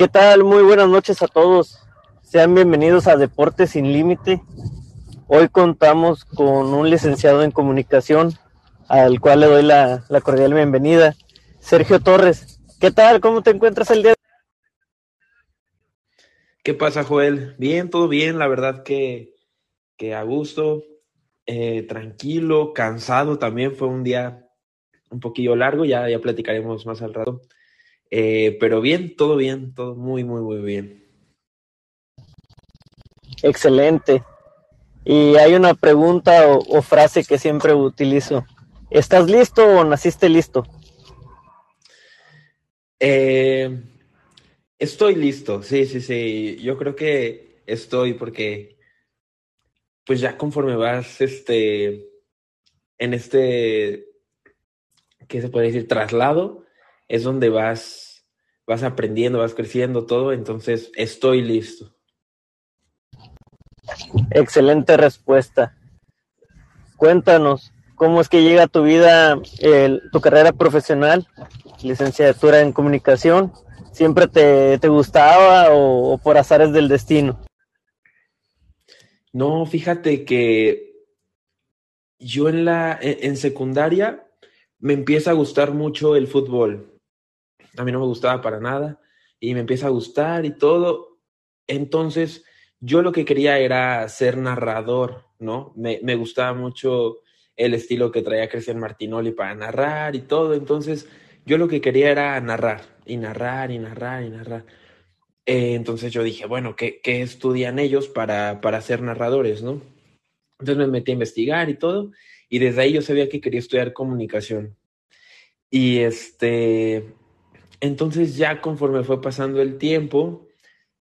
¿Qué tal? Muy buenas noches a todos. Sean bienvenidos a Deportes sin Límite. Hoy contamos con un licenciado en comunicación al cual le doy la, cordial bienvenida, Sergio Torres. ¿Qué tal? ¿Cómo te encuentras el día? ¿Qué pasa, Joel? Bien, todo bien. La verdad que, que a gusto, eh, tranquilo, cansado también. Fue un día un poquillo largo, ya, ya platicaremos más al rato. Eh, pero bien, todo bien, todo muy, muy, muy bien. Excelente. Y hay una pregunta o, frase que siempre utilizo. ¿Estás listo o naciste listo? Eh, estoy listo, sí, sí, sí. Yo creo que estoy porque, pues ya conforme vas, este, en este, ¿qué se puede decir? Traslado, es donde vas, vas aprendiendo, vas creciendo todo, entonces estoy listo. Excelente respuesta. Cuéntanos, ¿cómo es que llega a tu vida tu carrera profesional, licenciatura en comunicación? ¿Siempre te, gustaba o, por azares del destino? No, fíjate que yo en la en secundaria me empieza a gustar mucho el fútbol a mí no me gustaba para nada y me empieza a gustar y todo. Entonces, yo lo que quería era ser narrador, ¿no? Me, me gustaba mucho el estilo que traía Cristian Martinoli para narrar y todo. Entonces, yo lo que quería era narrar y narrar y narrar y narrar. Eh, entonces yo dije, bueno, ¿qué, ¿qué, estudian ellos para, para ser narradores, no? Entonces me metí a investigar y todo, y desde ahí yo sabía que quería estudiar comunicación. Y este, entonces ya conforme fue pasando el tiempo,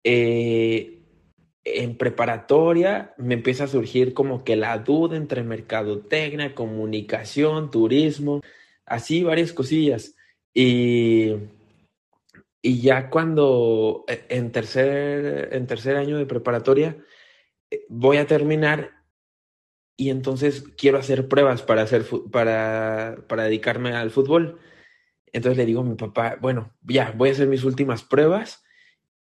eh, en preparatoria me empieza a surgir como que la duda entre mercadotecnia, comunicación, turismo, así varias cosillas. Y, y ya cuando eh, en tercer, en tercer año de preparatoria eh, voy a terminar y entonces quiero hacer pruebas para, hacer, para, para dedicarme al fútbol. Entonces le digo a mi papá, bueno, ya, voy a hacer mis últimas pruebas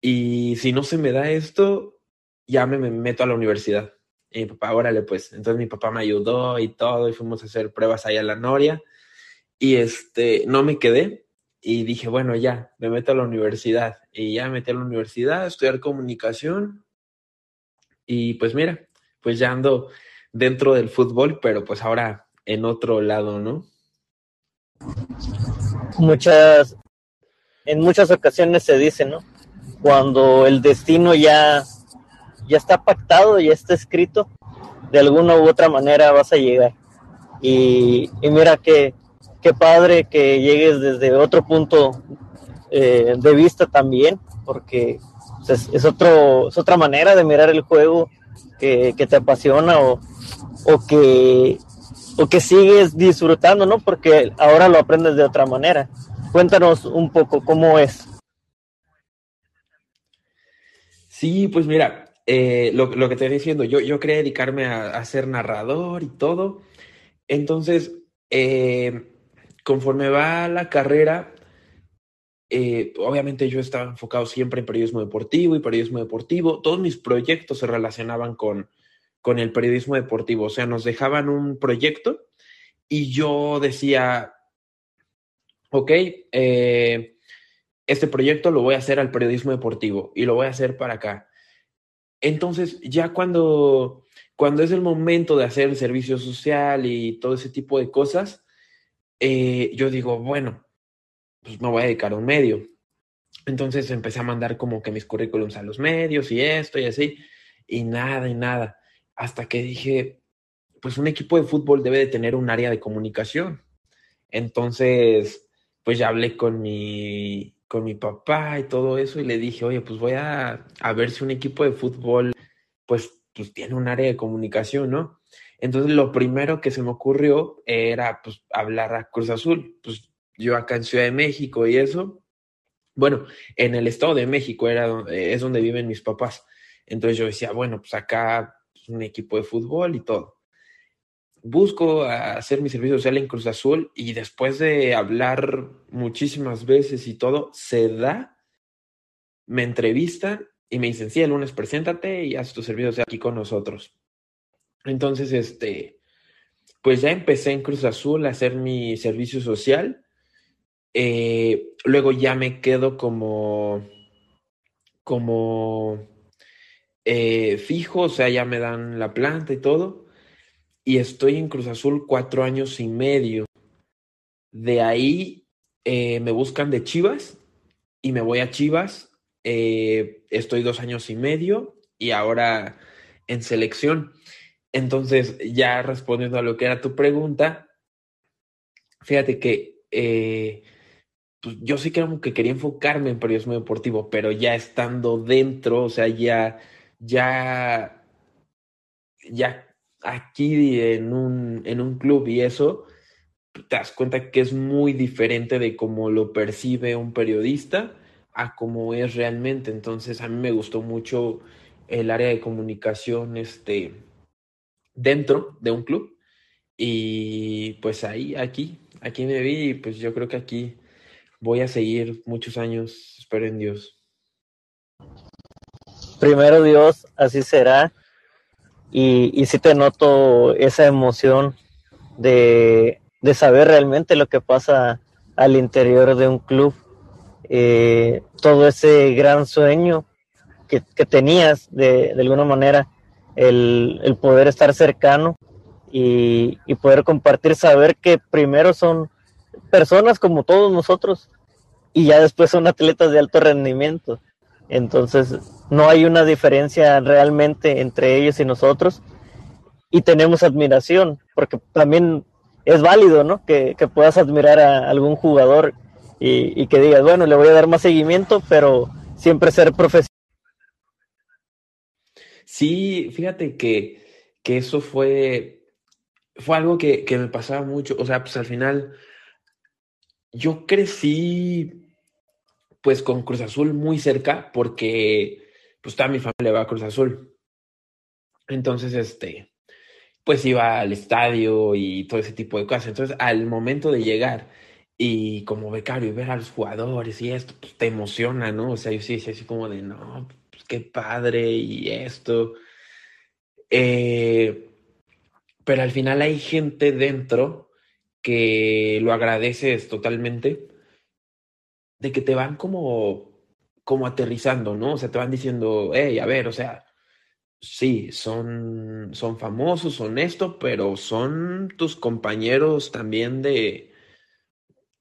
y si no se me da esto, ya me, meto a la universidad. Y mi papá, órale, pues. Entonces mi papá me ayudó y todo y fuimos a hacer pruebas ahí a la Noria y este, no me quedé y dije, bueno, ya, me meto a la universidad y ya me metí a la universidad a estudiar comunicación y pues mira, pues ya ando dentro del fútbol, pero pues ahora en otro lado, ¿no? Muchas, en muchas ocasiones se dice, ¿no? Cuando el destino ya, ya está pactado, ya está escrito, de alguna u otra manera vas a llegar. Y, mira que qué padre que llegues desde otro punto eh, de vista también, porque es, otro, es otra manera de mirar el juego que, te apasiona o, o que o que sigues disfrutando, ¿no? Porque ahora lo aprendes de otra manera. Cuéntanos un poco cómo es. Sí, pues mira, eh, lo, que te estoy diciendo, yo, yo quería dedicarme a, ser narrador y todo. Entonces, eh, conforme va la carrera, eh, obviamente yo estaba enfocado siempre en periodismo deportivo y periodismo deportivo. Todos mis proyectos se relacionaban con, con el periodismo deportivo. O sea, nos dejaban un proyecto y yo decía, ok, eh, este proyecto lo voy a hacer al periodismo deportivo y lo voy a hacer para acá. Entonces, ya cuando, cuando es el momento de hacer el servicio social y todo ese tipo de cosas, eh, yo digo, bueno, pues me voy a dedicar a un medio. Entonces empecé a mandar como que mis currículums a los medios y esto y así, y nada, y nada hasta que dije, pues un equipo de fútbol debe de tener un área de comunicación. Entonces, pues ya hablé con mi, con mi papá y todo eso y le dije, oye, pues voy a, a ver si un equipo de fútbol, pues, pues tiene un área de comunicación, ¿no? Entonces, lo primero que se me ocurrió era, pues, hablar a Cruz Azul. Pues yo acá en Ciudad de México y eso, bueno, en el Estado de México era, es donde viven mis papás. Entonces yo decía, bueno, pues acá un equipo de fútbol y todo. Busco hacer mi servicio social en Cruz Azul y después de hablar muchísimas veces y todo, se da me entrevistan y me dicen, sí, el lunes preséntate y haz tu servicio aquí con nosotros. Entonces, este, pues ya empecé en Cruz Azul a hacer mi servicio social. Eh, luego ya me quedo como, como eh, fijo, o sea, ya me dan la planta y todo. Y estoy en Cruz Azul cuatro años y medio. De ahí eh, me buscan de Chivas y me voy a Chivas. estoy dos años y medio y ahora en selección. Entonces, ya respondiendo a lo que era tu pregunta, fíjate que eh, pues yo sí creo que quería enfocarme en periodismo deportivo, pero ya estando dentro, o sea, ya, ya, ya aquí en un, en un club y eso, te das cuenta que es muy diferente de cómo lo percibe un periodista a cómo es realmente. Entonces, a mí me gustó mucho el área de comunicación, este, dentro de un club. Y pues ahí, aquí, aquí me vi y pues yo creo que aquí voy a seguir muchos años, espero en Dios. Primero Dios, así será. Y, y sí te noto esa emoción de, de saber realmente lo que pasa al interior de un club. Eh, todo ese gran sueño que, que tenías de, de, alguna manera el, poder estar cercano y, poder compartir, saber que primero son personas como todos nosotros y ya después son atletas de alto rendimiento. Entonces, no hay una diferencia realmente entre ellos y nosotros y tenemos admiración, porque también es válido, ¿no? Que, puedas admirar a algún jugador y, y, que digas, bueno, le voy a dar más seguimiento, pero siempre ser profesional Sí, fíjate que, que eso fue, fue algo que, que, me pasaba mucho. O sea, pues al final yo crecí pues con Cruz Azul muy cerca porque pues toda mi familia va a Cruz Azul. Entonces, este, pues iba al estadio y todo ese tipo de cosas. Entonces, al momento de llegar y como becario y ver a los jugadores y esto, pues te emociona, ¿no? O sea, yo sí decía así como de, no, qué padre y esto. Eh, pero al final hay gente dentro que lo agradeces totalmente, de que te van como, como aterrizando, ¿no? O sea, te van diciendo, hey, a ver, o sea, sí, son, son famosos, son esto, pero son tus compañeros también de,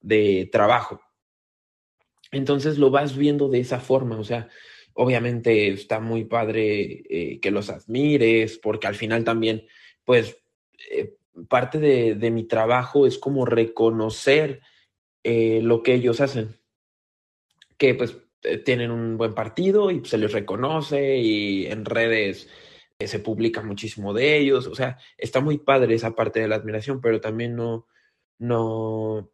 de trabajo. Entonces lo vas viendo de esa forma, o sea, Obviamente está muy padre eh, que los admires, porque al final también, pues, eh, parte de, mi trabajo es como reconocer eh, lo que ellos hacen. Que pues tienen un buen partido y se les reconoce y en redes se publica muchísimo de ellos. O sea, está muy padre esa parte de la admiración, pero también no, no,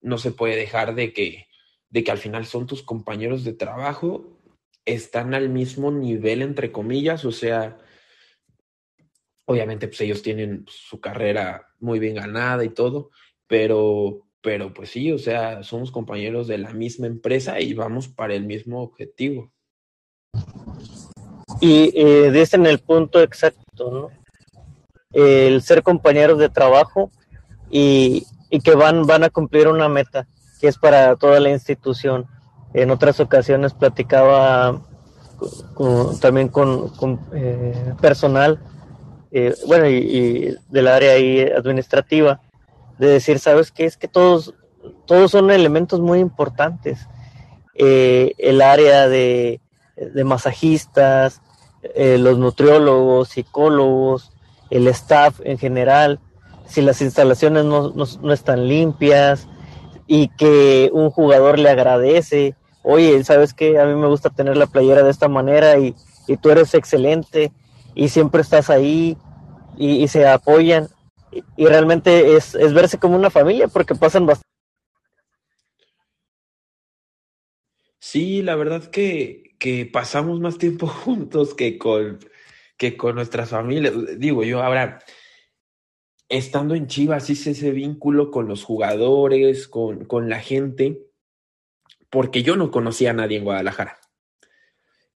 no se puede dejar de que, de que al final son tus compañeros de trabajo están al mismo nivel, entre comillas, o sea, obviamente pues ellos tienen su carrera muy bien ganada y todo, pero, pero pues sí, o sea, somos compañeros de la misma empresa y vamos para el mismo objetivo. Y eh, dicen el punto exacto, ¿no? El ser compañeros de trabajo y, y que van, van a cumplir una meta que es para toda la institución en otras ocasiones platicaba también con, eh, personal, eh, bueno, y, del área ahí administrativa, de decir, ¿sabes qué? Es que todos, todos son elementos muy importantes. Eh, el área de, masajistas, los nutriólogos, psicólogos, el staff en general, si las instalaciones no, no están limpias y que un jugador le agradece oye, ¿sabes qué? A mí me gusta tener la playera de esta manera y, tú eres excelente y siempre estás ahí y, se apoyan. Y, realmente es, verse como una familia porque pasan bastante. Sí, la verdad que, que pasamos más tiempo juntos que con, que con nuestras familias. Digo, yo ahora, estando en Chivas, hice ese vínculo con los jugadores, con, con la gente porque yo no conocía a nadie en Guadalajara.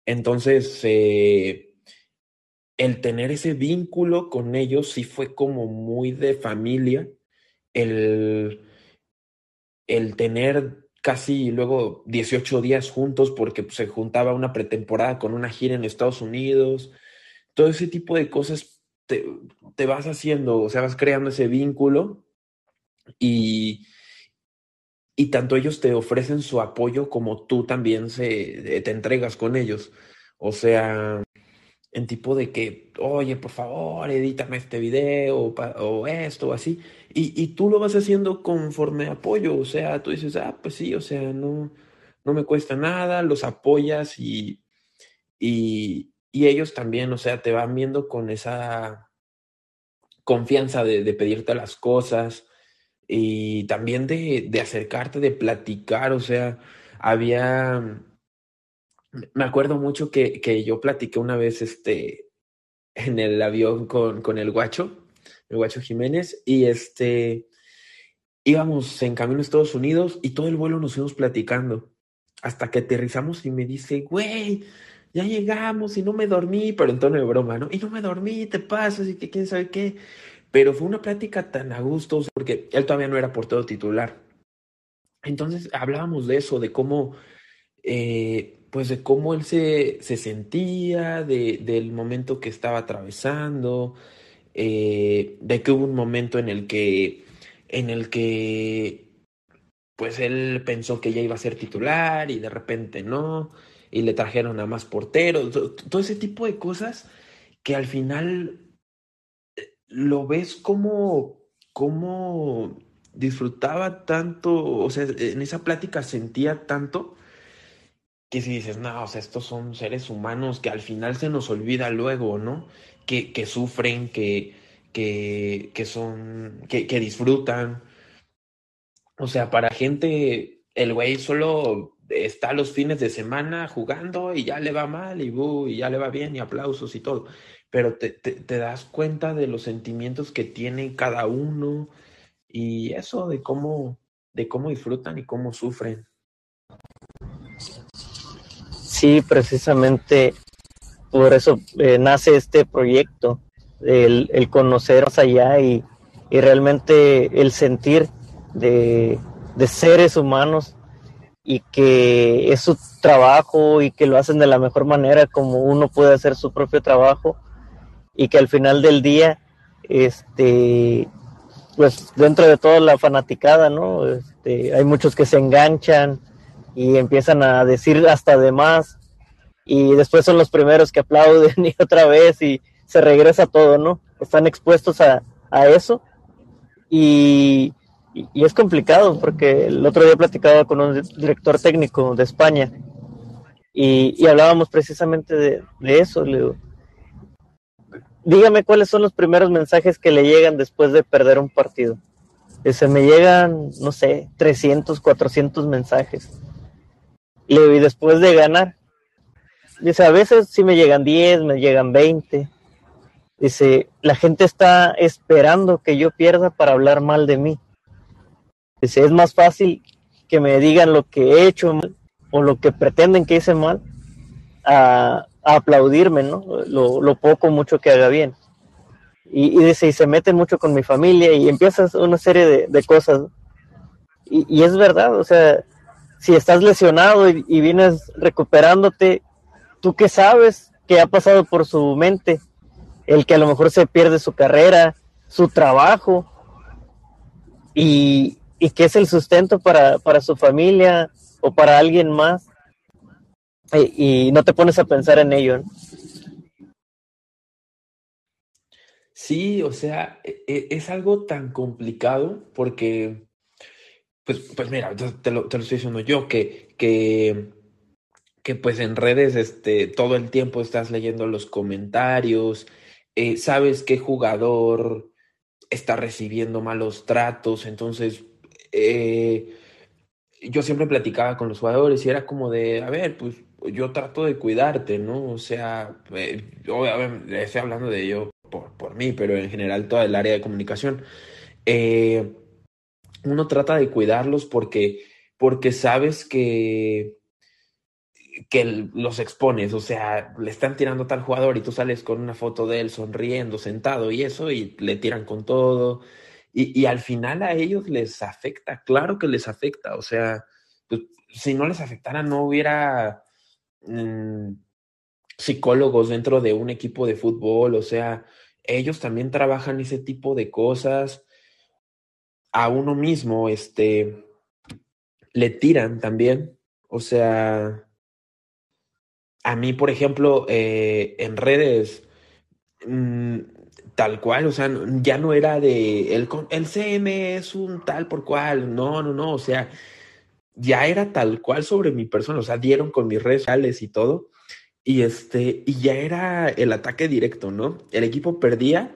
Entonces, eh, el tener ese vínculo con ellos sí fue como muy de familia, el, el tener casi luego 18 días juntos porque pues, se juntaba una pretemporada con una gira en Estados Unidos, todo ese tipo de cosas te, te vas haciendo, o sea, vas creando ese vínculo y, y tanto ellos te ofrecen su apoyo como tú también se, te entregas con ellos. O sea, en tipo de que, oye, por favor, edítame este video o, esto o así. Y, y, tú lo vas haciendo conforme apoyo. O sea, tú dices, ah, pues sí, o sea, no, no me cuesta nada, los apoyas y, y, y ellos también, o sea, te van viendo con esa confianza de, de pedirte las cosas y también de, de acercarte, de platicar, o sea, había, me acuerdo mucho que, que yo platiqué una vez este, en el avión con, con el guacho, el guacho Jiménez, y este, íbamos en camino a Estados Unidos y todo el vuelo nos fuimos platicando hasta que aterrizamos y me dice, güey, ya llegamos y no me dormí, pero en tono de broma, ¿no? Y no me dormí, te pasas y que quién sabe qué. Pero fue una plática tan a gusto porque él todavía no era portero titular. Entonces hablábamos de eso, de cómo, eh, pues de cómo él se, se sentía, de, del momento que estaba atravesando, eh, de que hubo un momento en el que, en el que, pues él pensó que ya iba a ser titular y de repente no, y le trajeron a más porteros, todo ese tipo de cosas que al final lo ves como, como disfrutaba tanto, o sea, en esa plática sentía tanto que si dices, no, o sea, estos son seres humanos que al final se nos olvida luego, ¿no? Que, que sufren, que, que, que son, que, que disfrutan. O sea, para gente, el güey solo está los fines de semana jugando y ya le va mal y, y ya le va bien y aplausos y todo pero te, te, das cuenta de los sentimientos que tiene cada uno y eso de cómo, de cómo disfrutan y cómo sufren. Sí, precisamente por eso eh, nace este proyecto, el, el conocer allá y, y realmente el sentir de, de, seres humanos y que es su trabajo y que lo hacen de la mejor manera como uno puede hacer su propio trabajo y que al final del día, este, pues dentro de toda la fanaticada, ¿no? Este, hay muchos que se enganchan y empiezan a decir hasta de más y después son los primeros que aplauden y otra vez y se regresa todo, ¿no? Están expuestos a, a eso y, y, es complicado porque el otro día platicaba con un director técnico de España y, y hablábamos precisamente de, de eso, le digo, dígame cuáles son los primeros mensajes que le llegan después de perder un partido. Se me llegan, no sé, 300, 400 mensajes. Y después de ganar, dice, a veces sí me llegan 10, me llegan 20. Dice, la gente está esperando que yo pierda para hablar mal de mí. Dice, es más fácil que me digan lo que he hecho mal o lo que pretenden que hice mal a, aplaudirme, ¿no? Lo, poco, mucho que haga bien. Y, y, dice, y se meten mucho con mi familia y empiezas una serie de, de cosas. Y, y, es verdad, o sea, si estás lesionado y, vienes recuperándote, ¿tú qué sabes que ha pasado por su mente? El que a lo mejor se pierde su carrera, su trabajo, y, que es el sustento para, para su familia o para alguien más y, y no te pones a pensar en ello. ¿no? Sí, o sea, e, e, es algo tan complicado porque, pues, pues mira, te lo, te lo estoy diciendo yo, que, que, que pues en redes este, todo el tiempo estás leyendo los comentarios, eh, sabes qué jugador está recibiendo malos tratos, entonces eh, yo siempre platicaba con los jugadores y era como de, a ver, pues yo trato de cuidarte, ¿no? O sea, eh, obviamente estoy hablando de yo por, por, mí, pero en general toda el área de comunicación. Eh, uno trata de cuidarlos porque, porque sabes que, que los expones, o sea, le están tirando a tal jugador y tú sales con una foto de él sonriendo, sentado y eso, y le tiran con todo. Y, y al final a ellos les afecta, claro que les afecta, o sea, pues, si no les afectara no hubiera mm, psicólogos dentro de un equipo de fútbol, o sea, ellos también trabajan ese tipo de cosas a uno mismo, este, le tiran también, o sea, a mí, por ejemplo, eh, en redes, mm, tal cual, o sea, ya no era de el, el es un tal por cual, no, no, no, o sea, ya era tal cual sobre mi persona, o sea, dieron con mis redes sociales y todo, y este, y ya era el ataque directo, ¿no? El equipo perdía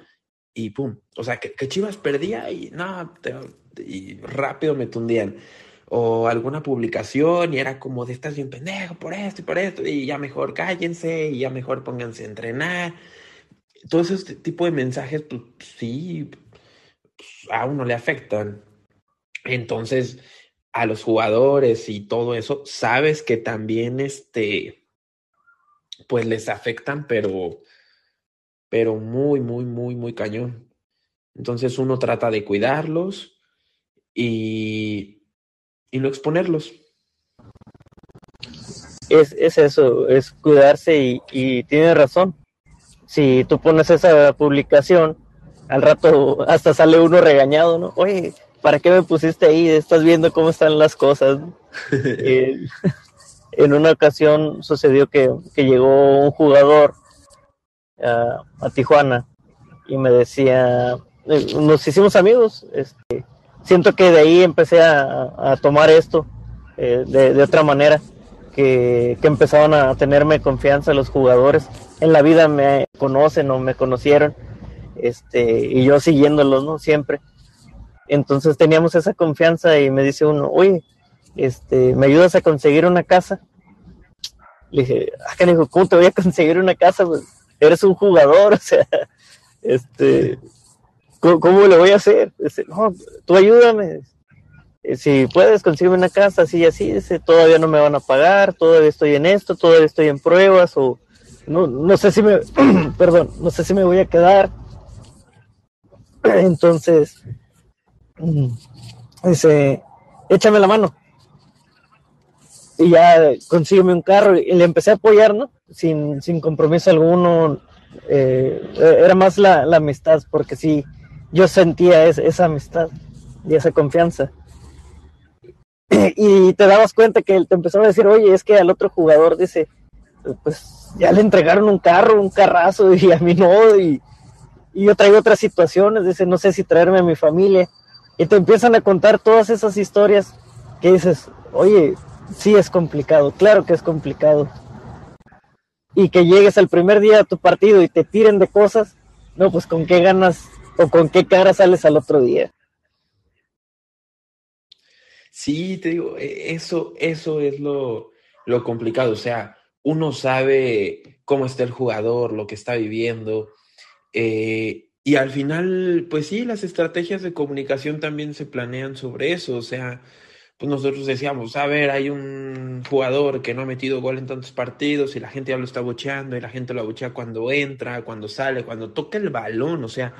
y pum, o sea, que, que Chivas perdía y no, y rápido me tundían o alguna publicación y era como de estás bien pendejo por esto y por esto y ya mejor cállense y ya mejor pónganse a entrenar. Todo ese tipo de mensajes, pues sí, pues, a uno le afectan. Entonces, a los jugadores y todo eso, sabes que también este, pues les afectan, pero, pero muy, muy, muy, muy cañón. Entonces uno trata de cuidarlos y y no exponerlos. Es, es eso, es cuidarse y, y tienes razón. Si tú pones esa publicación, al rato hasta sale uno regañado, ¿no? Oye, ¿para qué me pusiste ahí? Estás viendo cómo están las cosas. eh, en una ocasión sucedió que, que llegó un jugador uh, a Tijuana y me decía, eh, nos hicimos amigos, este, siento que de ahí empecé a, tomar esto eh, de, otra manera, que, que, empezaban a tenerme confianza los jugadores. En la vida me conocen o me conocieron, este, y yo siguiéndolos, ¿no? Siempre. Entonces teníamos esa confianza y me dice uno, oye, este, ¿me ayudas a conseguir una casa? Le dije, ah, ¿cómo te voy a conseguir una casa? Eres un jugador, o sea, este, ¿cómo, le voy a hacer? Dice, no, tú ayúdame. Eh, si puedes, conseguirme una casa así y así. Dice, todavía no me van a pagar, todavía estoy en esto, todavía estoy en pruebas o no, no sé si me, perdón, no sé si me voy a quedar. Entonces, dice, échame la mano. Y ya consígueme un carro y le empecé a apoyar, ¿no? Sin, sin compromiso alguno. Eh, era más la, amistad, porque sí, yo sentía esa amistad y esa confianza. Y te dabas cuenta que él te empezó a decir, oye, es que al otro jugador dice, pues ya le entregaron un carro, un carrazo, y a mí no, y, y yo traigo otras situaciones, dice, no sé si traerme a mi familia. Y te empiezan a contar todas esas historias que dices, oye, sí es complicado, claro que es complicado. Y que llegues al primer día de tu partido y te tiren de cosas, no, pues con qué ganas o con qué cara sales al otro día. Sí, te digo, e, eso, eso es lo, lo complicado. O sea, uno sabe cómo está el jugador, lo que está viviendo. Eh, y al final, pues sí, las estrategias de comunicación también se planean sobre eso. O sea, pues nosotros decíamos, a ver, hay un jugador que no ha metido gol en tantos partidos y la gente ya lo está bocheando y la gente lo abuchea cuando entra, cuando sale, cuando toca el balón. O sea,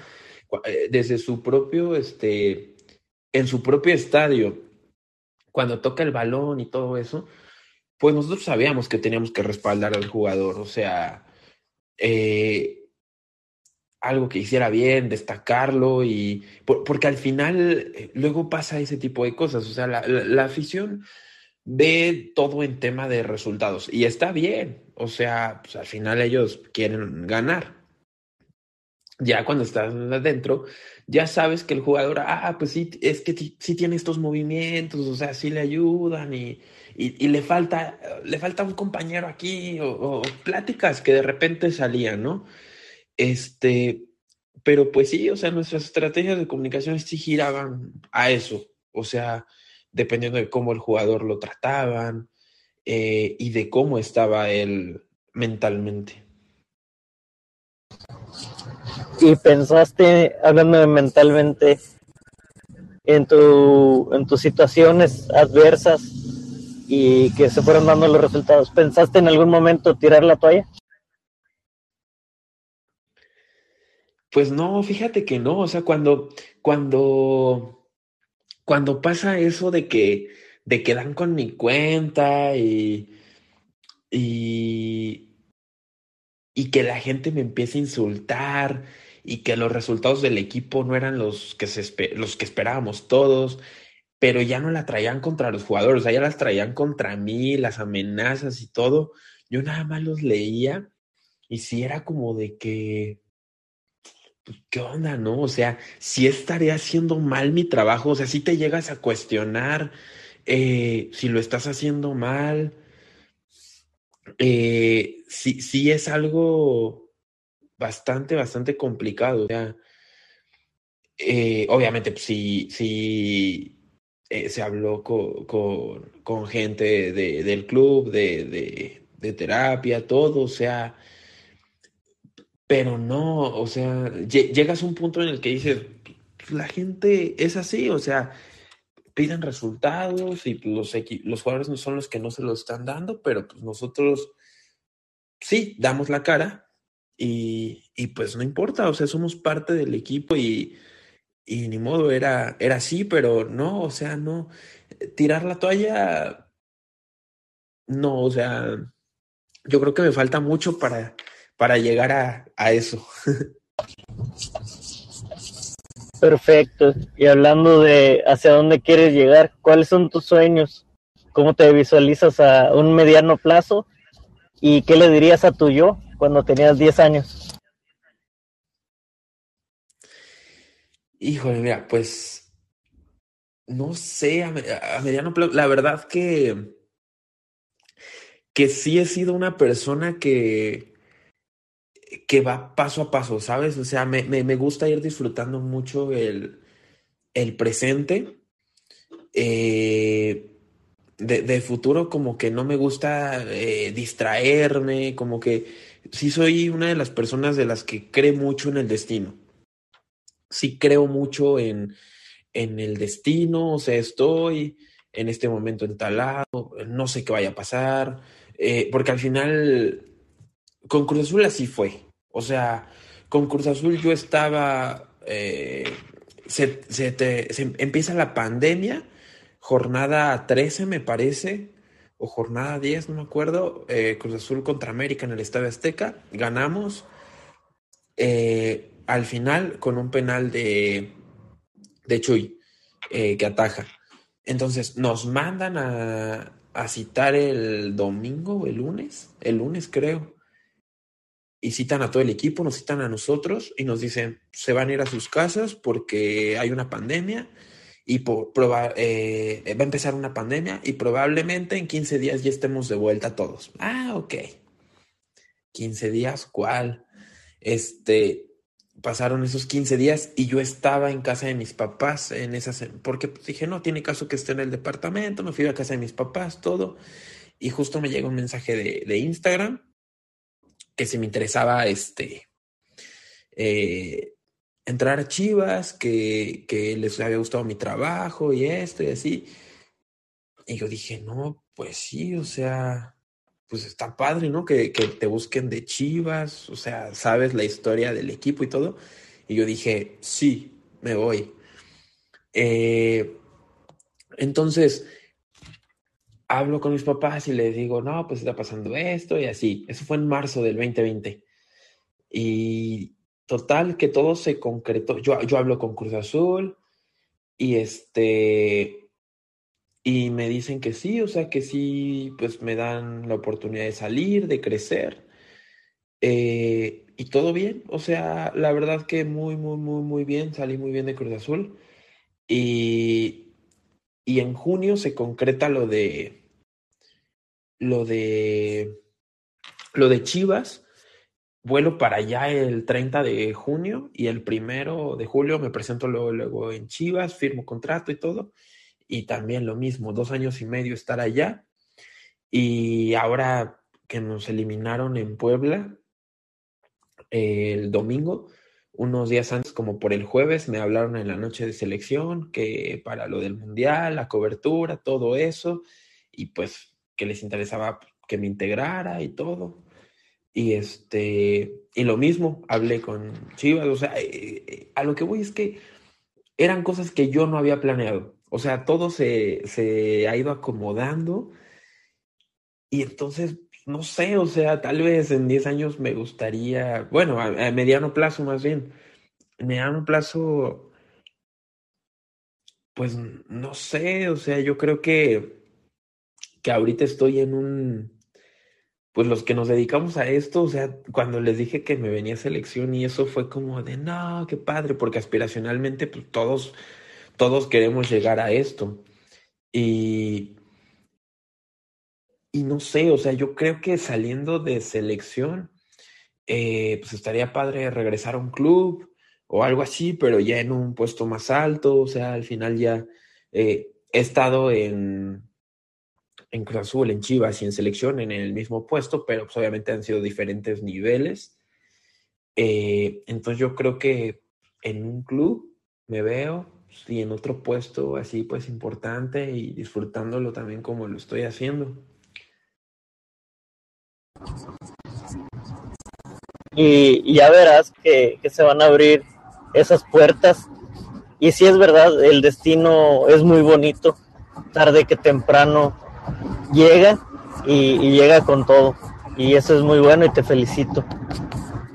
eh, desde su propio, este, en su propio estadio, cuando toca el balón y todo eso, pues nosotros sabíamos que teníamos que respaldar al jugador, o sea, eh, algo que hiciera bien, destacarlo y porque al final eh, luego pasa ese tipo de cosas, o sea, la, la, afición ve todo en tema de resultados y está bien, o sea, pues al final ellos quieren ganar, ya cuando estás adentro, ya sabes que el jugador, ah, pues sí, es que sí, tiene estos movimientos, o sea, sí le ayudan y, y, le, falta, le falta un compañero aquí, o, pláticas que de repente salían, ¿no? Este, pero pues sí, o sea, nuestras estrategias de comunicación sí giraban a eso, o sea, dependiendo de cómo el jugador lo trataban eh, y de cómo estaba él mentalmente y pensaste, hablando mentalmente, en, tu, en tus situaciones adversas, y que se fueron dando los resultados. ¿Pensaste en algún momento tirar la toalla? Pues no, fíjate que no, o sea, cuando, cuando, cuando pasa eso de que, de que dan con mi cuenta y, y, y que la gente me empieza a insultar y que los resultados del equipo no eran los que, se, los que esperábamos todos, pero ya no la traían contra los jugadores, o sea, ya las traían contra mí, las amenazas y todo. Yo nada más los leía y si era como de que pues, ¿qué onda, no? O sea, si estaría haciendo mal mi trabajo, o sea, si te llegas a cuestionar eh, si lo estás haciendo mal, eh, sí, es algo bastante, bastante complicado. O sea, eh, obviamente, pues, sí, sí se habló con, gente del club, de, de, de terapia, todo, o sea, pero no, o sea, llegas a un punto en el que dices, la gente es así, o sea, piden resultados y los, los jugadores no son los que no se lo están dando, pero pues nosotros sí damos la cara y, pues no importa, o sea, somos parte del equipo y, y ni modo, era, era así, pero no, o sea, no, tirar la toalla, no, o sea, yo creo que me falta mucho para para llegar a, eso. Perfecto. Y hablando de hacia dónde quieres llegar, ¿cuáles son tus sueños? ¿Cómo te visualizas a un mediano plazo? ¿Y qué le dirías a tu yo cuando tenías 10 años? Híjole, mira, pues no sé, a, mediano plazo, la verdad que, que sí he sido una persona que, que va paso a paso, ¿sabes? O sea, me, gusta ir disfrutando mucho el, presente. Eh, de, futuro como que no me gusta eh, distraerme, como que sí soy una de las personas de las que cree mucho en el destino. Sí creo mucho en, en el destino, o sea, estoy en este momento entalado, no sé qué vaya a pasar, eh, porque al final con Cruz Azul así fue. O sea, con Cruz Azul yo estaba. Eh, se, empieza la pandemia, jornada 13 me parece, o jornada 10, no me acuerdo. Eh, Cruz Azul contra América en el Estadio Azteca. Ganamos. Eh, al final, con un penal de, de Chuy, que ataja. Entonces, nos mandan a, a citar el domingo el lunes, el lunes creo y citan a todo el equipo, nos citan a nosotros y nos dicen, se van a ir a sus casas porque hay una pandemia y por, eh, va a empezar una pandemia y probablemente en 15 días ya estemos de vuelta todos. Ah, ok. 15 días, ¿cuál? Este, pasaron esos 15 días y yo estaba en casa de mis papás en esas, porque dije, no, tiene caso que esté en el departamento, me fui a casa de mis papás, todo, y justo me llega un mensaje de Instagram que si me interesaba este, eh, entrar a Chivas, que, que, les había gustado mi trabajo y esto y así. Y yo dije, no, pues sí, o sea, pues está padre, ¿no? Que, que te busquen de Chivas, o sea, sabes la historia del equipo y todo. Y yo dije, sí, me voy. Eh, entonces, hablo con mis papás y les digo, no, pues está pasando esto y así. Eso fue en marzo del 2020. Y total, que todo se concretó. Yo, yo hablo con Cruz Azul y este, y me dicen que sí, o sea, que sí, pues me dan la oportunidad de salir, de crecer. Eh, y todo bien, o sea, la verdad que muy, muy, muy, muy bien, salí muy bien de Cruz Azul. Y, y en junio se concreta lo de, lo de lo de Chivas, vuelo para allá el 30 de junio y el primero de julio me presento luego, luego en Chivas, firmo contrato y todo. Y también lo mismo, dos años y medio estar allá. Y ahora que nos eliminaron en Puebla el domingo, unos días antes, como por el jueves, me hablaron en la noche de selección que para lo del mundial, la cobertura, todo eso y pues que les interesaba que me integrara y todo. Y este, y lo mismo, hablé con Chivas, o sea, eh, eh, a lo que voy es que eran cosas que yo no había planeado. O sea, todo se, se ha ido acomodando. Y entonces, no sé, o sea, tal vez en 10 años me gustaría, bueno, a, mediano plazo más bien, a mediano plazo, pues no sé, o sea, yo creo que, que ahorita estoy en un, pues los que nos dedicamos a esto, o sea, cuando les dije que me venía selección y eso fue como de, no, qué padre, porque aspiracionalmente pues todos, todos queremos llegar a esto. Y, y no sé, o sea, yo creo que saliendo de selección, eh, pues estaría padre regresar a un club o algo así, pero ya en un puesto más alto, o sea, al final ya eh, he estado en en Cruz Azul, en Chivas y en selección en el mismo puesto, pero pues, obviamente han sido diferentes niveles. Eh, entonces yo creo que en un club me veo y en otro puesto así pues importante y disfrutándolo también como lo estoy haciendo. Y ya verás que, que se van a abrir esas puertas. Y si es verdad, el destino es muy bonito, tarde que temprano llega y, llega con todo. Y eso es muy bueno y te felicito.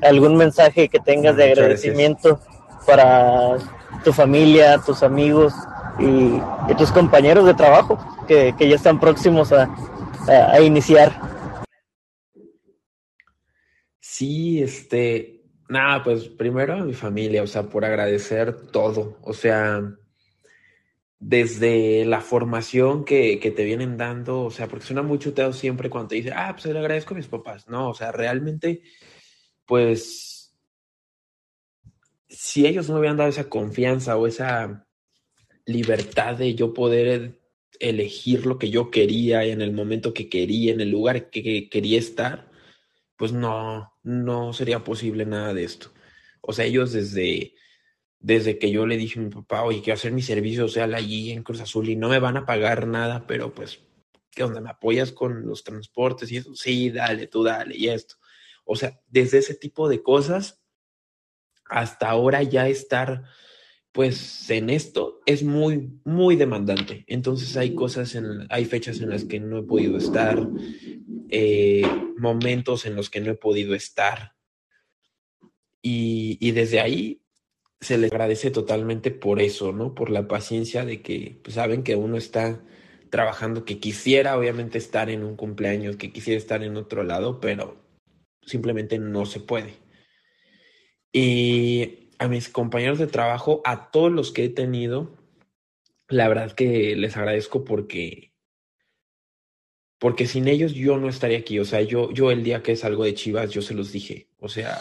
¿Algún mensaje que tengas de agradecimiento para tu familia, tus amigos y, tus compañeros de trabajo que, ya están próximos a, a, iniciar? Sí, este, nada, pues primero a mi familia, o sea, por agradecer todo, o sea, desde la formación que, que, te vienen dando, o sea, porque suena muy chuteado siempre cuando te dice, ah, pues le agradezco a mis papás. No, o sea, realmente, pues, si ellos no me hubieran dado esa confianza o esa libertad de yo poder elegir lo que yo quería en el momento que quería, en el lugar que quería estar, pues no, no sería posible nada de esto. O sea, ellos desde desde que yo le dije a mi papá, oye, quiero hacer mi servicio social allí en Cruz Azul y no me van a pagar nada, pero pues, ¿qué onda? ¿Me apoyas con los transportes y eso? Sí, dale, tú dale, y esto. O sea, desde ese tipo de cosas hasta ahora ya estar pues en esto es muy, muy demandante. Entonces hay cosas, en, hay fechas en las que no he podido estar, eh, momentos en los que no he podido estar. Y, y desde ahí se les agradece totalmente por eso, ¿no? Por la paciencia de que pues, saben que uno está trabajando, que quisiera obviamente estar en un cumpleaños, que quisiera estar en otro lado, pero simplemente no se puede. Y a mis compañeros de trabajo, a todos los que he tenido, la verdad que les agradezco porque porque sin ellos yo no estaría aquí, o sea, yo yo el día que salgo de Chivas yo se los dije, o sea,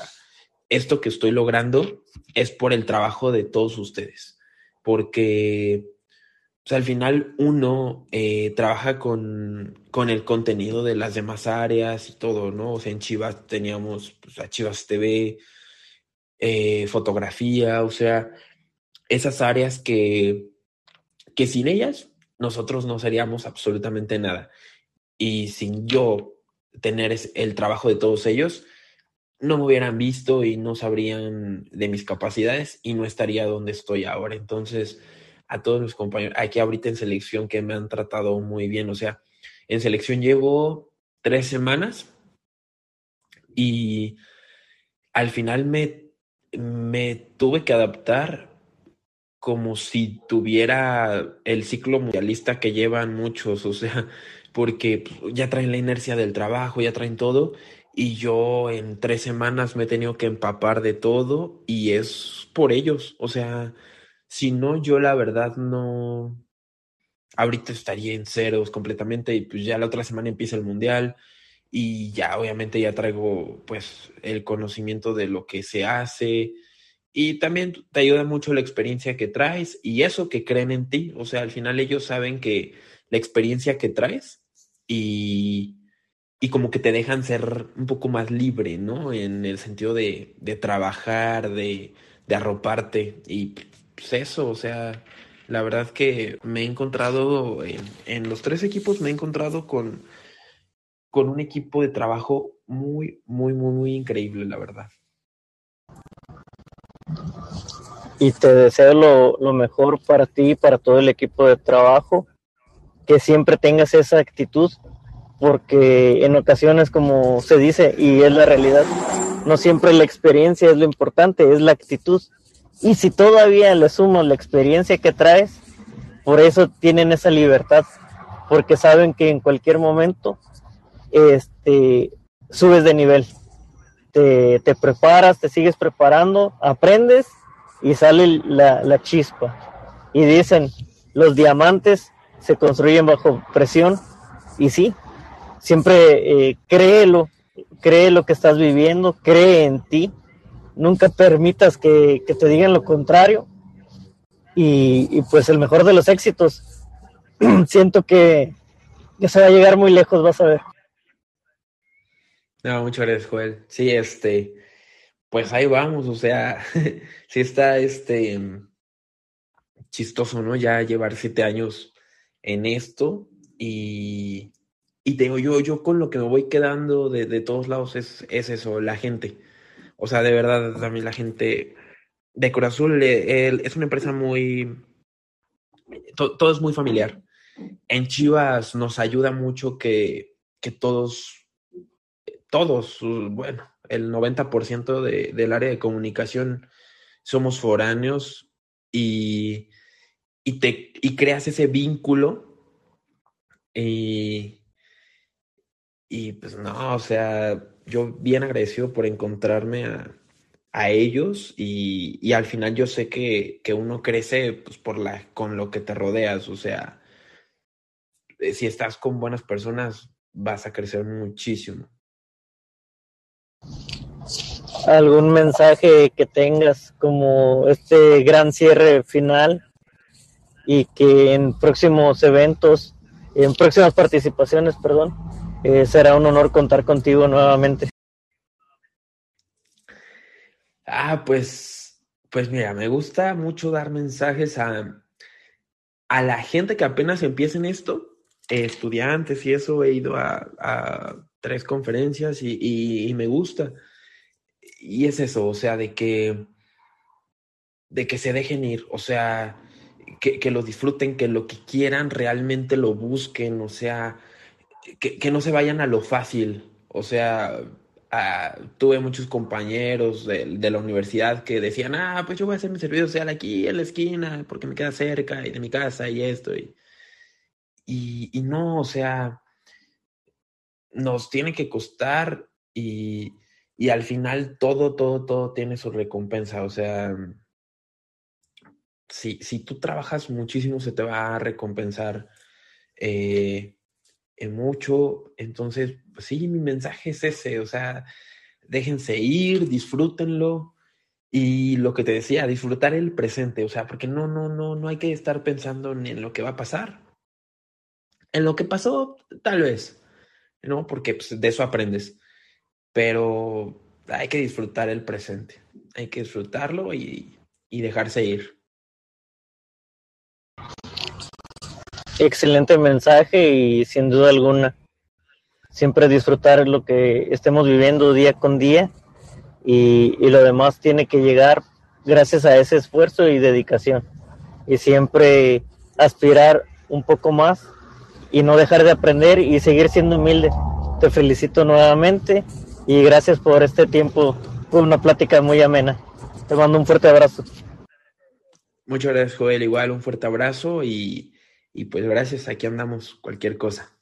esto que estoy logrando es por el trabajo de todos ustedes, porque al final uno eh, trabaja con, con, el contenido de las demás áreas y todo, ¿no? O sea, en Chivas teníamos pues, a Chivas TV, eh, fotografía, o sea, esas áreas que, que sin ellas nosotros no seríamos absolutamente nada. Y sin yo tener el trabajo de todos ellos, no me hubieran visto y no sabrían de mis capacidades y no estaría donde estoy ahora. Entonces, a todos mis compañeros, aquí ahorita en selección que me han tratado muy bien, o sea, en selección llevo tres semanas y al final me, me tuve que adaptar como si tuviera el ciclo mundialista que llevan muchos, o sea, porque ya traen la inercia del trabajo, ya traen todo, y yo en tres semanas me he tenido que empapar de todo y es por ellos. O sea, si no, yo la verdad no, ahorita estaría en ceros completamente y pues ya la otra semana empieza el mundial y ya obviamente ya traigo pues el conocimiento de lo que se hace y también te ayuda mucho la experiencia que traes y eso que creen en ti. O sea, al final ellos saben que la experiencia que traes y y como que te dejan ser un poco más libre, ¿no? En el sentido de, de trabajar, de, de, arroparte y pues eso, o sea, La verdad que me he encontrado en, los tres equipos, me he encontrado con, con un equipo de trabajo muy, muy, muy, muy increíble, la verdad. Y te deseo lo, lo mejor para ti y para todo el equipo de trabajo, que siempre tengas esa actitud, porque en ocasiones, como se dice, y es la realidad, no siempre la experiencia es lo importante, es la actitud. Y si todavía le sumas la experiencia que traes, por eso tienen esa libertad, porque saben que en cualquier momento este, subes de nivel. Te, te preparas, te sigues preparando, aprendes y sale la, la chispa. Y dicen, los diamantes se construyen bajo presión. Y sí, siempre eh, créelo, cree lo que estás viviendo, cree en ti. Nunca permitas que, que te digan lo contrario. Y, y, pues el mejor de los éxitos. Siento que, que se va a llegar muy lejos, vas a ver. No, muchas gracias, Joel. Sí, este, pues ahí vamos, o sea, sí está este chistoso, ¿no? Ya llevar siete años en esto y, y te digo, yo, yo con lo que me voy quedando de, de todos lados es, es, eso, la gente. O sea, de verdad, también la gente de Corazul es una empresa muy, to, todo es muy familiar. En Chivas nos ayuda mucho que, que todos todos, bueno, el 90% de, del área de comunicación somos foráneos y, y, te, y creas ese vínculo y, y pues no, o sea, yo bien agradecido por encontrarme a, a ellos y, y, al final yo sé que, que uno crece pues, por la, con lo que te rodeas, o sea, eh, si estás con buenas personas vas a crecer muchísimo. Algún mensaje que tengas como este gran cierre final y que en próximos eventos, en próximas participaciones, perdón, eh, será un honor contar contigo nuevamente. Ah, pues, pues mira, me gusta mucho dar mensajes a, a la gente que apenas empieza en esto, eh, estudiantes y eso, he ido a, tres conferencias y, y, y me gusta y es eso, o sea, de que, de que se dejen ir, o sea, que, que, lo disfruten, que lo que quieran realmente lo busquen, o sea, que, que no se vayan a lo fácil, o sea, tuve muchos compañeros de, de, la universidad que decían, ah, pues yo voy a hacer mi servicio social aquí en la esquina porque me queda cerca y de mi casa y esto, y, y, y no, o sea, nos tiene que costar y y al final todo, todo, todo tiene su recompensa. O sea, si, si tú trabajas muchísimo, se te va a recompensar eh, en mucho. Entonces, pues sí, mi mensaje es ese. O sea, déjense ir, disfrútenlo. Y lo que te decía, disfrutar el presente. O sea, porque no, no, no, no hay que estar pensando ni en lo que va a pasar. En lo que pasó, tal vez. ¿No? Porque pues, de eso aprendes pero hay que disfrutar el presente, hay que disfrutarlo y, y dejarse ir. Excelente mensaje y sin duda alguna, siempre disfrutar lo que estemos viviendo día con día y, y, lo demás tiene que llegar gracias a ese esfuerzo y dedicación y siempre aspirar un poco más y no dejar de aprender y seguir siendo humilde. Te felicito nuevamente y gracias por este tiempo. Fue una plática muy amena. Te mando un fuerte abrazo. Muchas gracias, Joel. Igual un fuerte abrazo y, y pues gracias. Aquí andamos. Cualquier cosa.